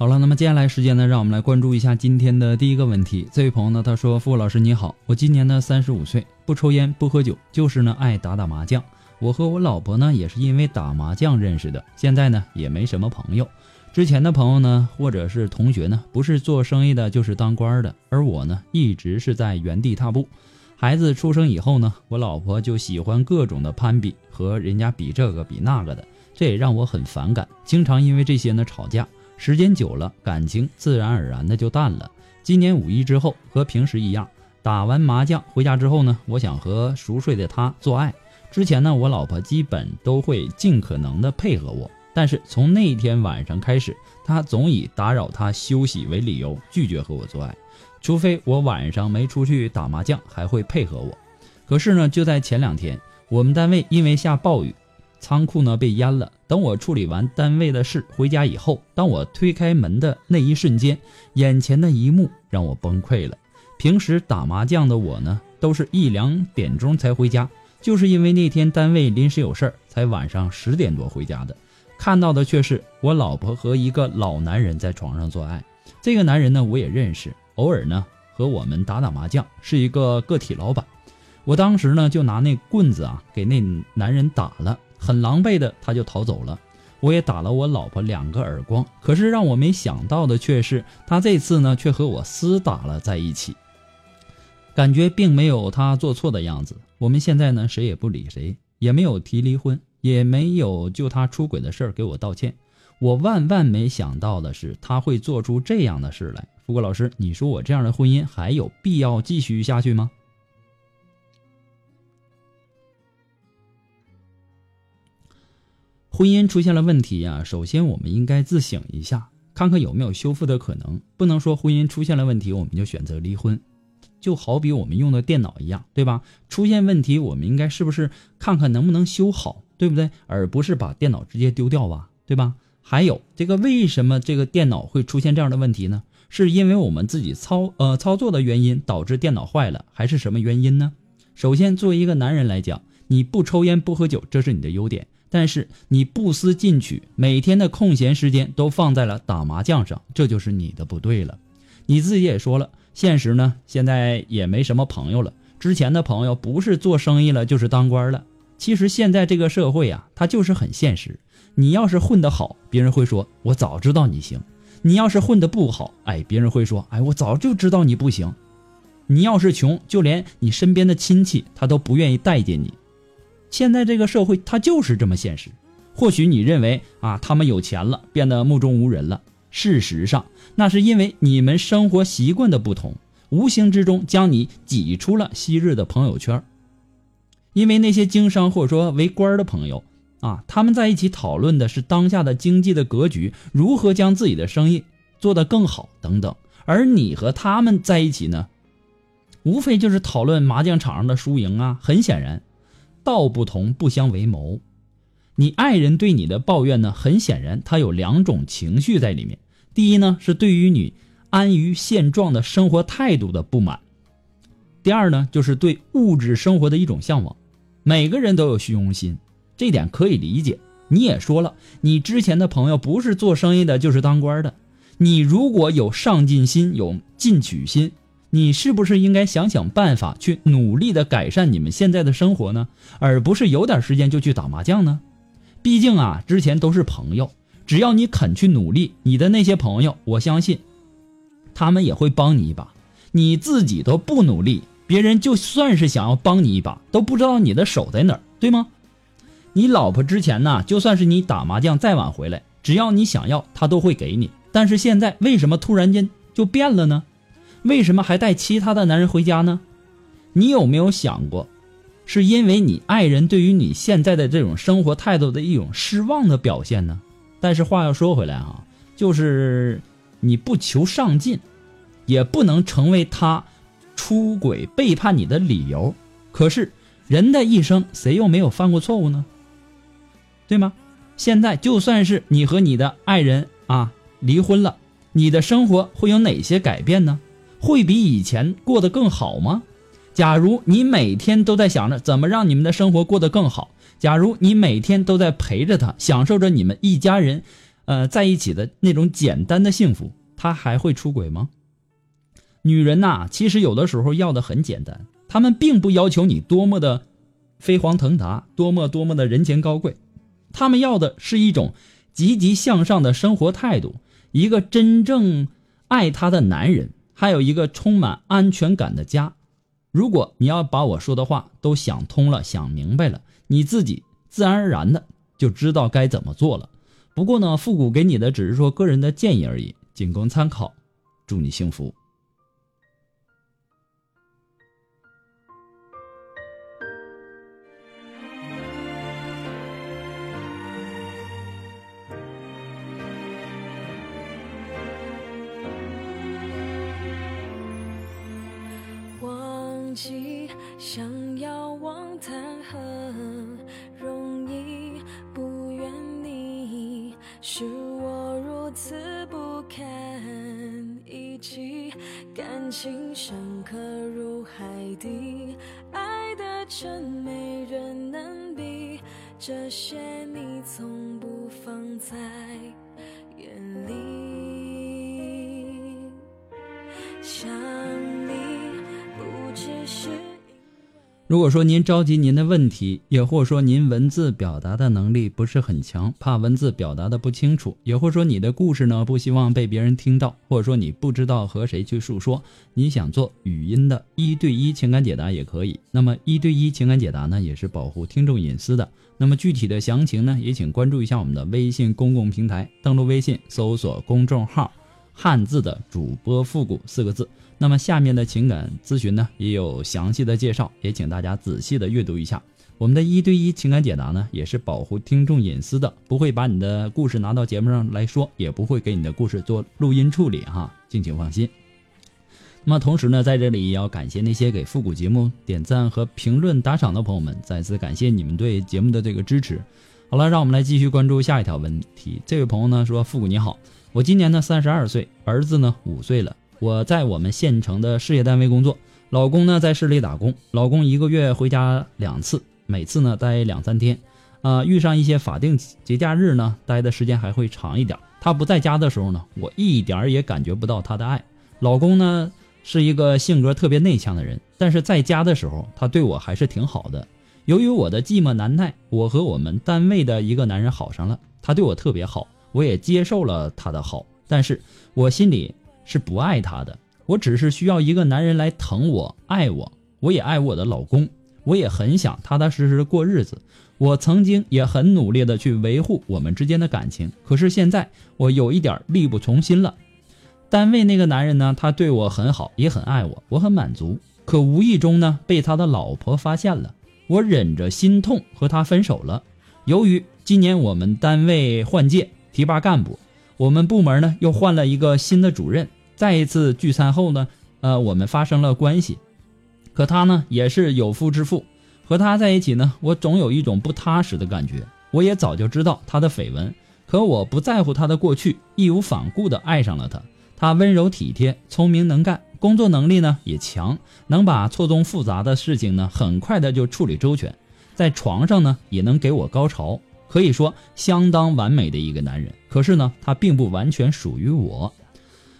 好了，那么接下来时间呢，让我们来关注一下今天的第一个问题。这位朋友呢，他说：“付老师你好，我今年呢三十五岁，不抽烟不喝酒，就是呢爱打打麻将。我和我老婆呢也是因为打麻将认识的，现在呢也没什么朋友。之前的朋友呢或者是同学呢，不是做生意的，就是当官的，而我呢一直是在原地踏步。孩子出生以后呢，我老婆就喜欢各种的攀比，和人家比这个比那个的，这也让我很反感，经常因为这些呢吵架。”时间久了，感情自然而然的就淡了。今年五一之后，和平时一样，打完麻将回家之后呢，我想和熟睡的他做爱。之前呢，我老婆基本都会尽可能的配合我，但是从那天晚上开始，她总以打扰她休息为理由拒绝和我做爱，除非我晚上没出去打麻将，还会配合我。可是呢，就在前两天，我们单位因为下暴雨。仓库呢被淹了。等我处理完单位的事回家以后，当我推开门的那一瞬间，眼前的一幕让我崩溃了。平时打麻将的我呢，都是一两点钟才回家，就是因为那天单位临时有事儿，才晚上十点多回家的。看到的却是我老婆和一个老男人在床上做爱。这个男人呢，我也认识，偶尔呢和我们打打麻将，是一个个体老板。我当时呢就拿那棍子啊给那男人打了。很狼狈的，他就逃走了。我也打了我老婆两个耳光，可是让我没想到的却是，他这次呢却和我厮打了在一起。感觉并没有他做错的样子。我们现在呢谁也不理谁，也没有提离婚，也没有就他出轨的事儿给我道歉。我万万没想到的是，他会做出这样的事来。富贵老师，你说我这样的婚姻还有必要继续下去吗？婚姻出现了问题呀，首先我们应该自省一下，看看有没有修复的可能。不能说婚姻出现了问题我们就选择离婚，就好比我们用的电脑一样，对吧？出现问题我们应该是不是看看能不能修好，对不对？而不是把电脑直接丢掉吧，对吧？还有这个为什么这个电脑会出现这样的问题呢？是因为我们自己操呃操作的原因导致电脑坏了，还是什么原因呢？首先，作为一个男人来讲，你不抽烟不喝酒，这是你的优点。但是你不思进取，每天的空闲时间都放在了打麻将上，这就是你的不对了。你自己也说了，现实呢，现在也没什么朋友了。之前的朋友不是做生意了，就是当官了。其实现在这个社会啊，它就是很现实。你要是混得好，别人会说“我早知道你行”；你要是混得不好，哎，别人会说“哎，我早就知道你不行”。你要是穷，就连你身边的亲戚他都不愿意待见你。现在这个社会，它就是这么现实。或许你认为啊，他们有钱了，变得目中无人了。事实上，那是因为你们生活习惯的不同，无形之中将你挤出了昔日的朋友圈。因为那些经商或者说为官的朋友啊，他们在一起讨论的是当下的经济的格局，如何将自己的生意做得更好等等。而你和他们在一起呢？无非就是讨论麻将场上的输赢啊。很显然，道不同不相为谋。你爱人对你的抱怨呢，很显然他有两种情绪在里面。第一呢，是对于你安于现状的生活态度的不满；第二呢，就是对物质生活的一种向往。每个人都有虚荣心，这点可以理解。你也说了，你之前的朋友不是做生意的，就是当官的。你如果有上进心，有进取心，你是不是应该想想办法去努力的改善你们现在的生活呢？而不是有点时间就去打麻将呢？毕竟啊，之前都是朋友，只要你肯去努力，你的那些朋友，我相信，他们也会帮你一把。你自己都不努力，别人就算是想要帮你一把，都不知道你的手在哪，对吗？你老婆之前呢，就算是你打麻将再晚回来，只要你想要，她都会给你。但是现在为什么突然间就变了呢？为什么还带其他的男人回家呢？你有没有想过？是因为你爱人对于你现在的这种生活态度的一种失望的表现呢？但是话要说回来哈，就是你不求上进，也不能成为他出轨背叛你的理由。可是人的一生，谁又没有犯过错误呢？对吗？现在就算是你和你的爱人啊离婚了，你的生活会有哪些改变呢？会比以前过得更好吗？假如你每天都在想着怎么让你们的生活过得更好，假如你每天都在陪着他，享受着你们一家人，呃，在一起的那种简单的幸福，他还会出轨吗？女人呐，其实有的时候要的很简单，她们并不要求你多么的飞黄腾达，多么多么的人前高贵，她们要的是一种积极向上的生活态度，一个真正爱她的男人，还有一个充满安全感的家。如果你要把我说的话都想通了、想明白了，你自己自然而然的就知道该怎么做了。不过呢，复古给你的只是说个人的建议而已，仅供参考。祝你幸福。望谈何容易？不怨你，是我如此不堪一击。感情深刻如海底，爱的真没人能比。这些你从不放在眼里，如果说您着急您的问题，也或者说您文字表达的能力不是很强，怕文字表达的不清楚，也或者说你的故事呢不希望被别人听到，或者说你不知道和谁去诉说，你想做语音的一对一情感解答也可以。那么一对一情感解答呢也是保护听众隐私的。那么具体的详情呢也请关注一下我们的微信公共平台，登录微信搜索公众号“汉字的主播复古”四个字。那么下面的情感咨询呢，也有详细的介绍，也请大家仔细的阅读一下。我们的一对一情感解答呢，也是保护听众隐私的，不会把你的故事拿到节目上来说，也不会给你的故事做录音处理哈，敬请放心。那么同时呢，在这里也要感谢那些给复古节目点赞和评论打赏的朋友们，再次感谢你们对节目的这个支持。好了，让我们来继续关注下一条问题。这位朋友呢说：“复古你好，我今年呢三十二岁，儿子呢五岁了。”我在我们县城的事业单位工作，老公呢在市里打工。老公一个月回家两次，每次呢待两三天。啊，遇上一些法定节假日呢，待的时间还会长一点。他不在家的时候呢，我一点儿也感觉不到他的爱。老公呢是一个性格特别内向的人，但是在家的时候，他对我还是挺好的。由于我的寂寞难耐，我和我们单位的一个男人好上了，他对我特别好，我也接受了他的好，但是我心里。是不爱他的，我只是需要一个男人来疼我、爱我。我也爱我的老公，我也很想踏踏实实的过日子。我曾经也很努力的去维护我们之间的感情，可是现在我有一点力不从心了。单位那个男人呢，他对我很好，也很爱我，我很满足。可无意中呢，被他的老婆发现了，我忍着心痛和他分手了。由于今年我们单位换届提拔干部，我们部门呢又换了一个新的主任。再一次聚餐后呢，呃，我们发生了关系，可他呢也是有夫之妇，和他在一起呢，我总有一种不踏实的感觉。我也早就知道他的绯闻，可我不在乎他的过去，义无反顾地爱上了他。他温柔体贴，聪明能干，工作能力呢也强，能把错综复杂的事情呢很快的就处理周全，在床上呢也能给我高潮，可以说相当完美的一个男人。可是呢，他并不完全属于我。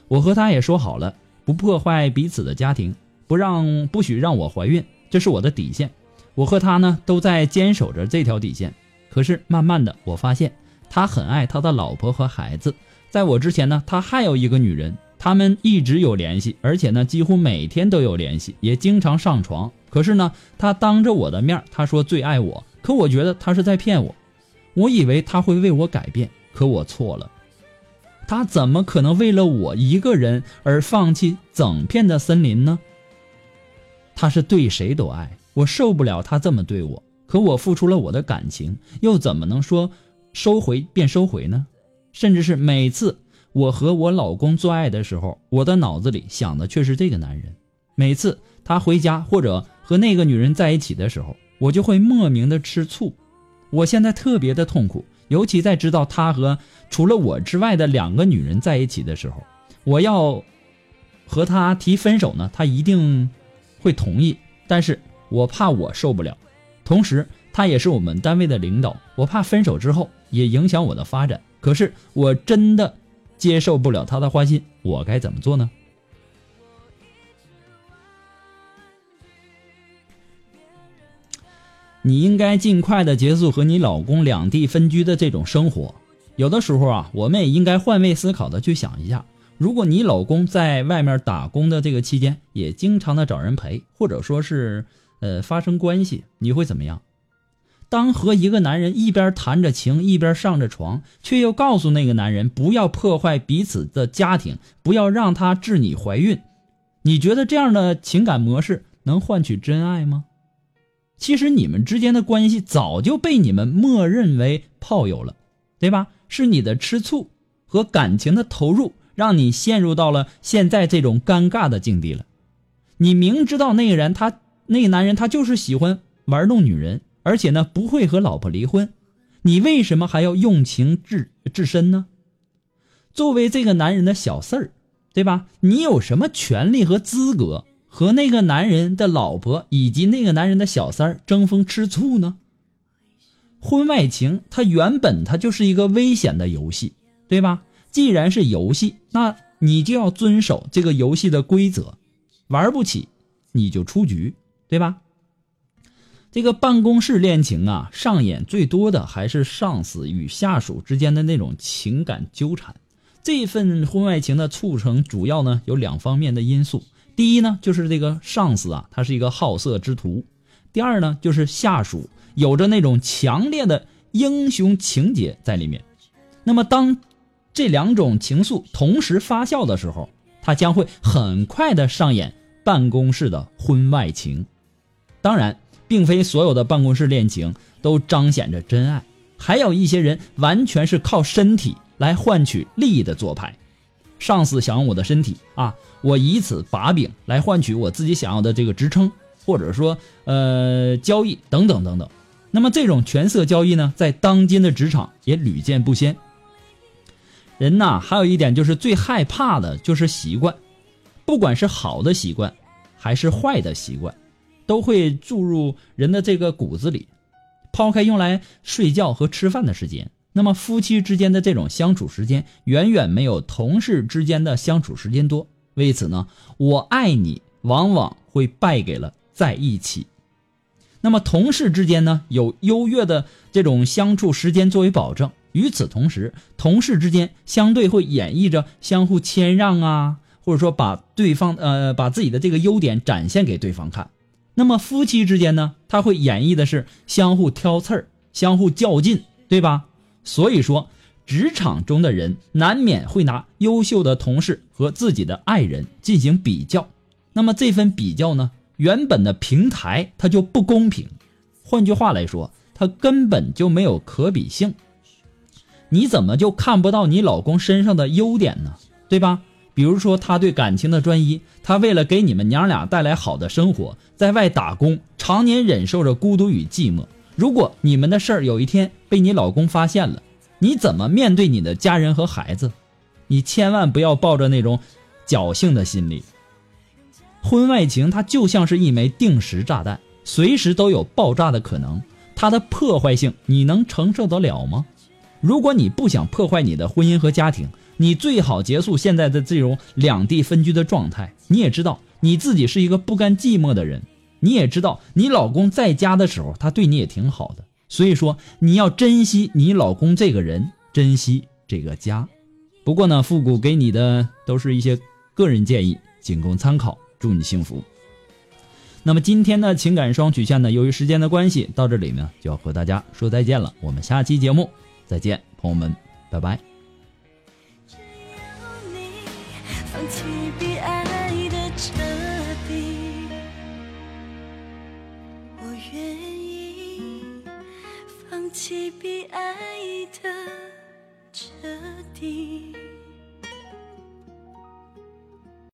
我和他也说好了，不破坏彼此的家庭，不让不许让我怀孕，这是我的底线。我和他呢都在坚守着这条底线。可是慢慢的，我发现他很爱他的老婆和孩子。在我之前呢，他还有一个女人，他们一直有联系，而且呢几乎每天都有联系，也经常上床。可是呢，他当着我的面他说最爱我，可我觉得他是在骗我。我以为他会为我改变，可我错了。他怎么可能为了我一个人而放弃整片的森林呢？他是对谁都爱，我受不了他这么对我。可我付出了我的感情，又怎么能说收回便收回呢？甚至是每次我和我老公做爱的时候，我的脑子里想的却是这个男人。每次他回家或者和那个女人在一起的时候，我就会莫名的吃醋。我现在特别的痛苦，尤其在知道他和除了我之外的两个女人在一起的时候，我要和他提分手呢，他一定会同意，但是我怕我受不了。同时，他也是我们单位的领导，我怕分手之后也影响我的发展。可是我真的接受不了他的花心，我该怎么做呢？你应该尽快的结束和你老公两地分居的这种生活。有的时候啊，我们也应该换位思考的去想一下：如果你老公在外面打工的这个期间，也经常的找人陪，或者说是。呃，发生关系你会怎么样？当和一个男人一边谈着情，一边上着床，却又告诉那个男人不要破坏彼此的家庭，不要让他致你怀孕，你觉得这样的情感模式能换取真爱吗？其实你们之间的关系早就被你们默认为炮友了，对吧？是你的吃醋和感情的投入，让你陷入到了现在这种尴尬的境地了。你明知道那个人他。那个男人他就是喜欢玩弄女人，而且呢不会和老婆离婚，你为什么还要用情至至深呢？作为这个男人的小四儿，对吧？你有什么权利和资格和那个男人的老婆以及那个男人的小三儿争风吃醋呢？婚外情它原本它就是一个危险的游戏，对吧？既然是游戏，那你就要遵守这个游戏的规则，玩不起你就出局。对吧？这个办公室恋情啊，上演最多的还是上司与下属之间的那种情感纠缠。这份婚外情的促成，主要呢有两方面的因素。第一呢，就是这个上司啊，他是一个好色之徒；第二呢，就是下属有着那种强烈的英雄情节在里面。那么，当这两种情愫同时发酵的时候，他将会很快的上演办公室的婚外情。当然，并非所有的办公室恋情都彰显着真爱，还有一些人完全是靠身体来换取利益的做派。上司想用我的身体啊，我以此把柄来换取我自己想要的这个职称，或者说呃交易等等等等。那么这种权色交易呢，在当今的职场也屡见不鲜。人呐，还有一点就是最害怕的就是习惯，不管是好的习惯，还是坏的习惯。都会注入人的这个骨子里。抛开用来睡觉和吃饭的时间，那么夫妻之间的这种相处时间远远没有同事之间的相处时间多。为此呢，我爱你往往会败给了在一起。那么同事之间呢，有优越的这种相处时间作为保证。与此同时，同事之间相对会演绎着相互谦让啊，或者说把对方呃把自己的这个优点展现给对方看。那么夫妻之间呢，他会演绎的是相互挑刺儿、相互较劲，对吧？所以说，职场中的人难免会拿优秀的同事和自己的爱人进行比较。那么这份比较呢，原本的平台它就不公平。换句话来说，它根本就没有可比性。你怎么就看不到你老公身上的优点呢？对吧？比如说他对感情的专一，他为了给你们娘俩带来好的生活，在外打工，常年忍受着孤独与寂寞。如果你们的事儿有一天被你老公发现了，你怎么面对你的家人和孩子？你千万不要抱着那种侥幸的心理。婚外情它就像是一枚定时炸弹，随时都有爆炸的可能。它的破坏性你能承受得了吗？如果你不想破坏你的婚姻和家庭，你最好结束现在的这种两地分居的状态。你也知道你自己是一个不甘寂寞的人，你也知道你老公在家的时候他对你也挺好的，所以说你要珍惜你老公这个人，珍惜这个家。不过呢，复古给你的都是一些个人建议，仅供参考。祝你幸福。那么今天的情感双曲线呢，由于时间的关系，到这里呢就要和大家说再见了。我们下期节目再见，朋友们，拜拜。只有你放弃起比爱的彻底。